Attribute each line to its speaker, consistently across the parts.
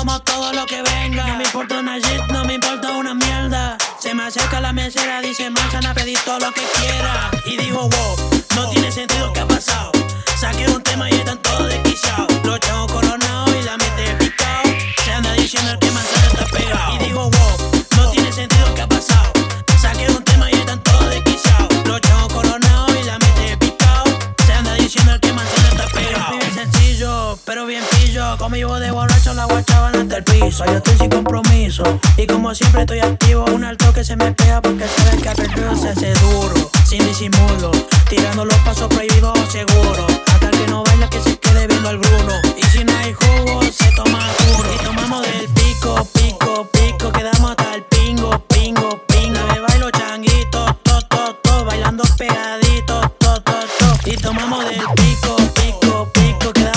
Speaker 1: como todo lo que venga. No me importa una shit, no me importa una mierda. Se me acerca la mesera, dice manzana, pedí todo lo que quiera. Y digo, wow, no tiene sentido qué ha pasado. Saqué un tema y están todos desquichados. Los chavos coronados y la mente picado. Se anda diciendo el que manzana Conmigo de borracho la guachaban hasta el piso. Yo estoy sin compromiso. Y como siempre estoy activo, un alto que se me pega porque sabes que a se hace duro. Sin disimulo, tirando los pasos prohibidos seguro. Hasta que no baila que se quede viendo al Bruno. Y si no hay jugo, se toma puro. Y tomamos del pico, pico, pico. Quedamos hasta el pingo, pingo, pingo. Me bailo changuito, to, to, to. Bailando pegadito, to, to, to. Y tomamos del pico, pico, pico.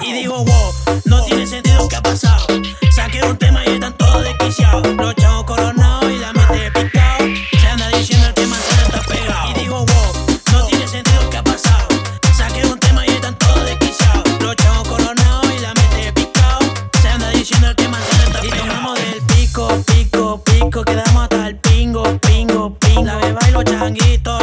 Speaker 1: Y digo, wow, no tiene sentido que ha pasado. Saqué un tema y están todos desquiciados. Los chavos coronados y la mente picado. Se anda diciendo el tema se está pegado. Y digo, wow, no tiene sentido que ha pasado. Saqué un tema y están todos desquiciados. Los chavos coronados y la mente picado. Se anda diciendo el tema se está. Y tomamos del pico, pico, pico. Quedamos hasta el pingo, pingo, pingo. La beba y los changuitos.